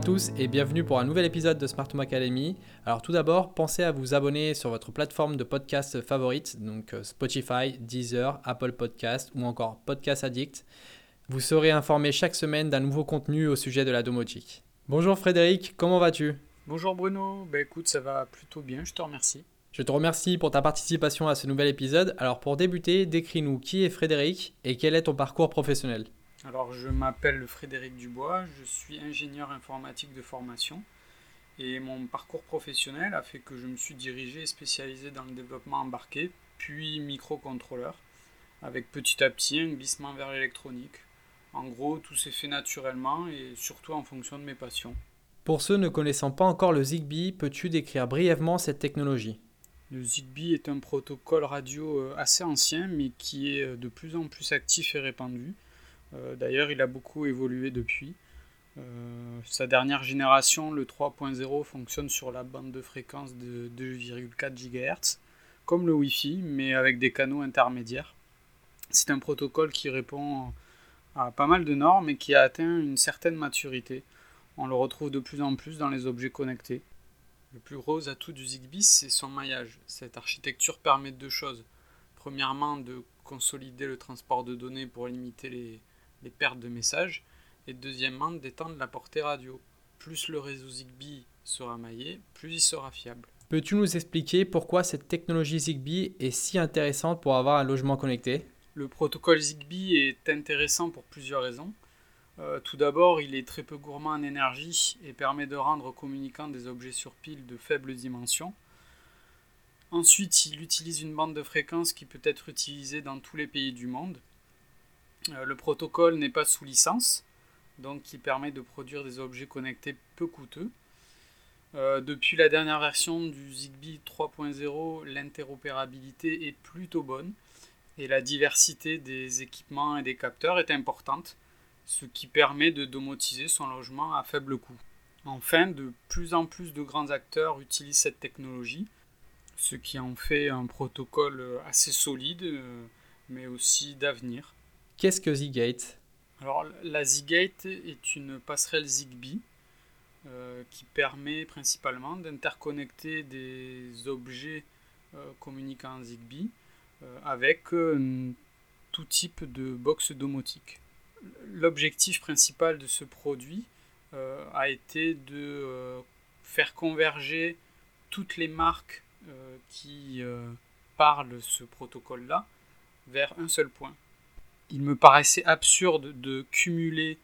Bonjour à tous et bienvenue pour un nouvel épisode de Smart Home Academy. Alors tout d'abord, pensez à vous abonner sur votre plateforme de podcast favorite, donc euh, Spotify, Deezer, Apple Podcast ou encore Podcast Addict. Vous serez informé chaque semaine d'un nouveau contenu au sujet de la domotique. Bonjour Frédéric, comment vas-tu? Bonjour Bruno, bah écoute, ça va plutôt bien, je te remercie. Je te remercie pour ta participation à ce nouvel épisode. Alors pour débuter, décris-nous qui est Frédéric et quel est ton parcours professionnel? Alors, je m'appelle Frédéric Dubois, je suis ingénieur informatique de formation et mon parcours professionnel a fait que je me suis dirigé et spécialisé dans le développement embarqué, puis microcontrôleur, avec petit à petit un glissement vers l'électronique. En gros, tout s'est fait naturellement et surtout en fonction de mes passions. Pour ceux ne connaissant pas encore le Zigbee, peux-tu décrire brièvement cette technologie? Le Zigbee est un protocole radio euh, assez ancien mais qui est euh, de plus en plus actif et répandu. Euh, d'ailleurs, il a beaucoup évolué depuis. Euh, sa dernière génération, le 3.0, fonctionne sur la bande de fréquence de 2,4 GHz, comme le Wi-Fi, mais avec des canaux intermédiaires. C'est un protocole qui répond à pas mal de normes et qui a atteint une certaine maturité. On le retrouve de plus en plus dans les objets connectés. Le plus gros atout du Zigbee, c'est son maillage. Cette architecture permet deux choses. Premièrement, de consolider le transport de données pour limiter les, les pertes de messages, et deuxièmement d'étendre la portée radio. Plus le réseau Zigbee sera maillé, plus il sera fiable. Peux-tu nous expliquer pourquoi cette technologie Zigbee est si intéressante pour avoir un logement connecté? Le protocole Zigbee est intéressant pour plusieurs raisons. Euh, tout d'abord, il est très peu gourmand en énergie et permet de rendre aux communicants des objets sur pile de faibles dimensions. Ensuite, il utilise une bande de fréquence qui peut être utilisée dans tous les pays du monde. Euh, le protocole n'est pas sous licence, donc il permet de produire des objets connectés peu coûteux. Euh, depuis la dernière version du Zigbee 3.0, l'interopérabilité est plutôt bonne et la diversité des équipements et des capteurs est importante, ce qui permet de domotiser son logement à faible coût. Enfin, de plus en plus de grands acteurs utilisent cette technologie, ce qui en fait un protocole assez solide, euh, mais aussi d'avenir. Qu'est-ce que Zgate Alors, la Zgate est une passerelle Zigbee euh, qui permet principalement d'interconnecter des objets euh, communiquant en Zigbee euh, avec tout type de box domotique. L'objectif principal de ce produit a été de faire converger toutes les marques qui parlent ce protocole-là vers un seul point il me paraissait absurde de cumuler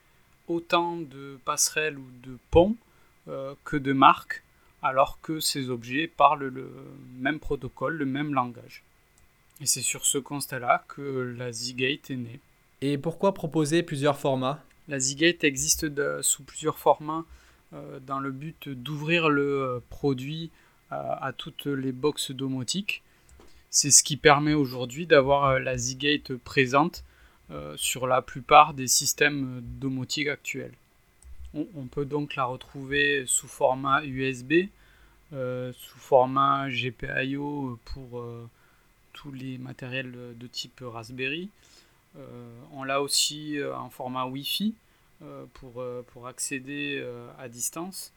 autant de passerelles ou de ponts euh, que de marques, alors que ces objets parlent le même protocole, le même langage. Et c'est sur ce constat-là que la Zigate est née. Et pourquoi proposer plusieurs formats? La Zigate existe sous plusieurs formats euh, dans le but d'ouvrir le euh, produit à toutes les boxes domotiques. C'est ce qui permet aujourd'hui d'avoir la Zigate présente sur la plupart des systèmes domotiques actuels. On, peut donc la retrouver sous format USB, euh, sous format GPIO pour euh, tous les matériels de type Raspberry. on l'a aussi en format Wi-Fi pour accéder à distance.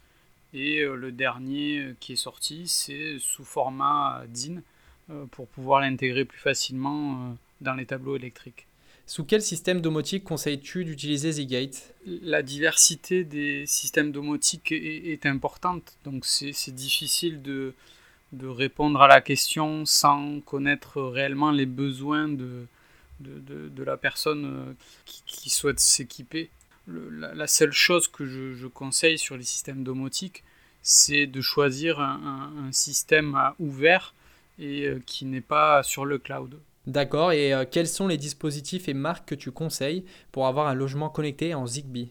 Et le dernier qui est sorti, c'est sous format DIN pour pouvoir l'intégrer plus facilement dans les tableaux électriques. Sous quel système domotique conseilles-tu d'utiliser Zigate La diversité des systèmes domotiques est, importante, donc c'est difficile de, de, répondre à la question sans connaître réellement les besoins de, de, de la personne euh, qui, souhaite s'équiper. La, seule chose que je, conseille sur les systèmes domotiques, c'est de choisir un système ouvert et euh, qui n'est pas sur le cloud. D'accord, et euh, quels sont les dispositifs et marques que tu conseilles pour avoir un logement connecté en Zigbee?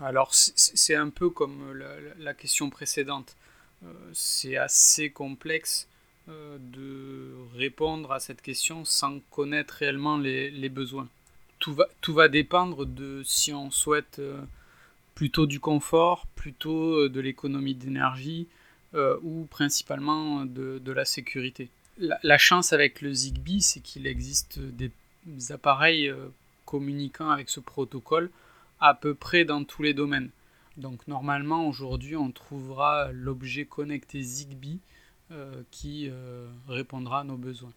Alors c'est un peu comme la, question précédente. Euh, c'est assez complexe euh, de répondre à cette question sans connaître réellement les, besoins. Tout va, tout va, dépendre de si on souhaite plutôt du confort, plutôt de l'économie d'énergie ou principalement de la sécurité la, chance avec le Zigbee, c'est qu'il existe des appareils euh, communiquant avec ce protocole à peu près dans tous les domaines. Donc normalement aujourd'hui on trouvera l'objet connecté Zigbee qui répondra à nos besoins.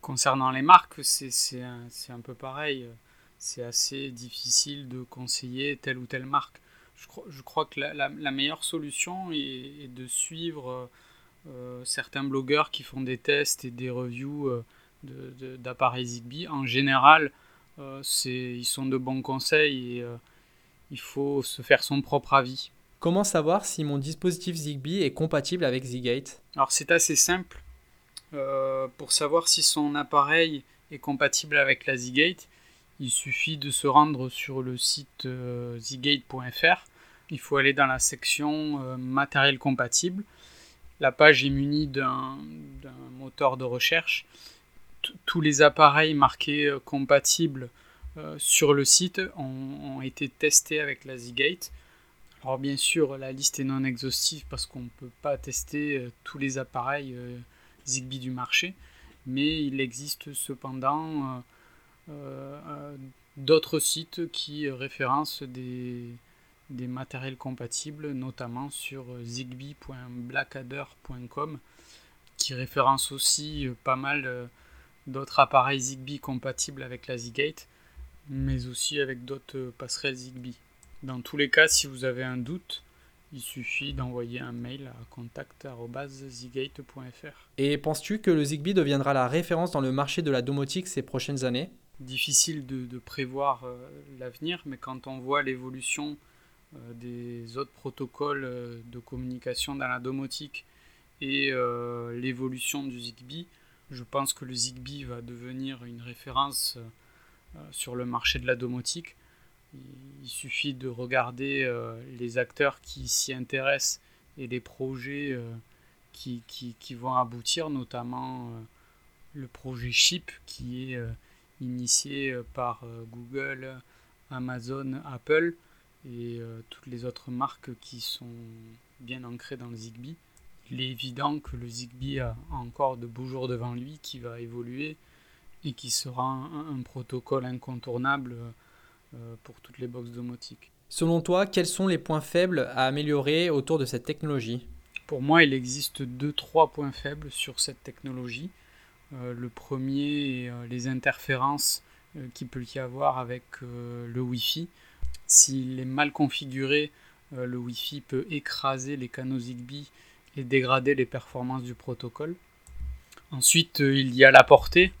Concernant les marques, c'est un, un, peu pareil. C'est assez difficile de conseiller telle ou telle marque. Je, crois, je crois que la, meilleure solution est, de suivre euh, certains blogueurs qui font des tests et des reviews euh, d'appareils Zigbee. En général, euh, ils sont de bons conseils et il faut se faire son propre avis. Comment savoir si mon dispositif Zigbee est compatible avec Zgate Alors c'est assez simple. pour savoir si son appareil est compatible avec la Zgate, il suffit de se rendre sur le site zgate.fr. Il faut aller dans la section matériel compatible la page est munie d'un moteur de recherche. tous les appareils marqués euh, compatibles euh, sur le site ont, été testés avec la Zgate. Alors bien sûr, la liste est non exhaustive parce qu'on ne peut pas tester euh, tous les appareils Zigbee du marché, mais il existe cependant d'autres sites qui référencent des, des matériels compatibles, notamment sur zigbee.blackadder.com, qui référence aussi euh, pas mal euh, d'autres appareils Zigbee compatibles avec la Zgate, mais aussi avec d'autres euh, passerelles Zigbee. Dans tous les cas, si vous avez un doute, il suffit d'envoyer un mail à contact.zigate.fr. Et penses-tu que le Zigbee deviendra la référence dans le marché de la domotique ces prochaines années? Difficile de, prévoir l'avenir, mais quand on voit l'évolution euh, des autres protocoles euh, de communication dans la domotique et euh, l'évolution du Zigbee, je pense que le Zigbee va devenir une référence sur le marché de la domotique. Il suffit de regarder les acteurs qui s'y intéressent et les projets qui, vont aboutir, notamment le projet Chip qui est initié par Google, Amazon, Apple et euh, toutes les autres marques qui sont bien ancrées dans le Zigbee. Il est évident que le Zigbee a encore de beaux jours devant lui, qui va évoluer et qui sera un, protocole incontournable euh, pour toutes les boxes domotiques. Selon toi, quels sont les points faibles à améliorer autour de cette technologie? Pour moi, il existe deux, trois points faibles sur cette technologie. Euh, le premier est les interférences qu'il peut y avoir avec le Wi-Fi. S'il est mal configuré, euh, le Wi-Fi peut écraser les canaux Zigbee et dégrader les performances du protocole. Ensuite, euh, il y a la portée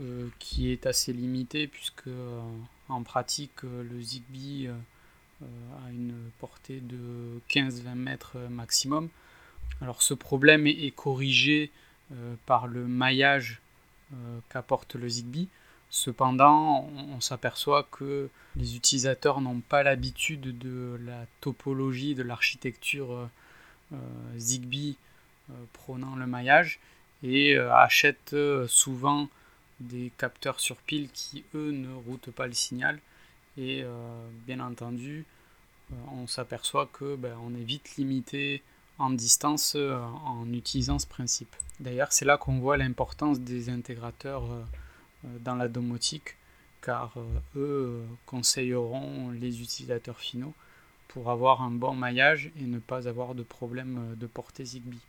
euh, qui est assez limitée puisque en pratique le Zigbee a une portée de 15-20 mètres maximum. Alors ce problème est corrigé par le maillage qu'apporte le Zigbee. Cependant, on, s'aperçoit que les utilisateurs n'ont pas l'habitude de la topologie, de l'architecture euh, euh, Zigbee euh, prônant le maillage et achètent souvent des capteurs sur pile qui, eux, ne routent pas le signal. Et bien entendu, on s'aperçoit que ben, on est vite limité en distance en utilisant ce principe. D'ailleurs, c'est là qu'on voit l'importance des intégrateurs dans la domotique, car euh, eux euh, conseilleront les utilisateurs finaux pour avoir un bon maillage et ne pas avoir de problème de portée Zigbee.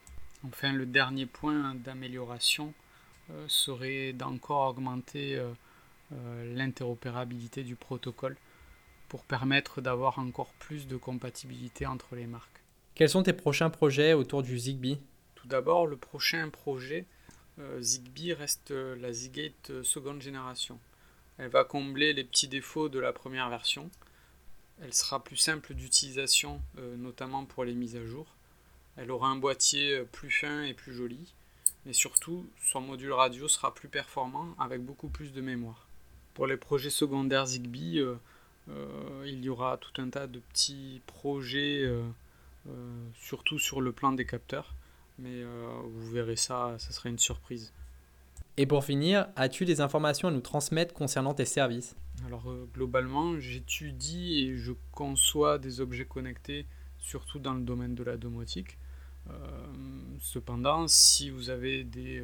Enfin, le dernier point d'amélioration serait d'encore augmenter l'interopérabilité du protocole pour permettre d'avoir encore plus de compatibilité entre les marques. Quels sont tes prochains projets autour du Zigbee? Tout d'abord, le prochain projet euh, Zigbee reste euh, la Zigate euh, seconde génération. Elle va combler les petits défauts de la première version. Elle sera plus simple d'utilisation, notamment pour les mises à jour. Elle aura un boîtier plus fin et plus joli. Mais surtout, son module radio sera plus performant avec beaucoup plus de mémoire. Pour les projets secondaires Zigbee, il y aura tout un tas de petits projets, surtout sur le plan des capteurs mais euh, vous verrez ça, ça sera une surprise. Et pour finir, as-tu des informations à nous transmettre concernant tes services? Alors euh, globalement, j'étudie et je conçois des objets connectés, surtout dans le domaine de la domotique. Euh, cependant, si vous avez des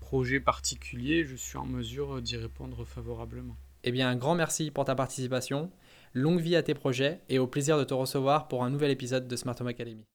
projets particuliers, je suis en mesure d'y répondre favorablement. Eh bien, un grand merci pour ta participation, longue vie à tes projets et au plaisir de te recevoir pour un nouvel épisode de Smart Home Academy.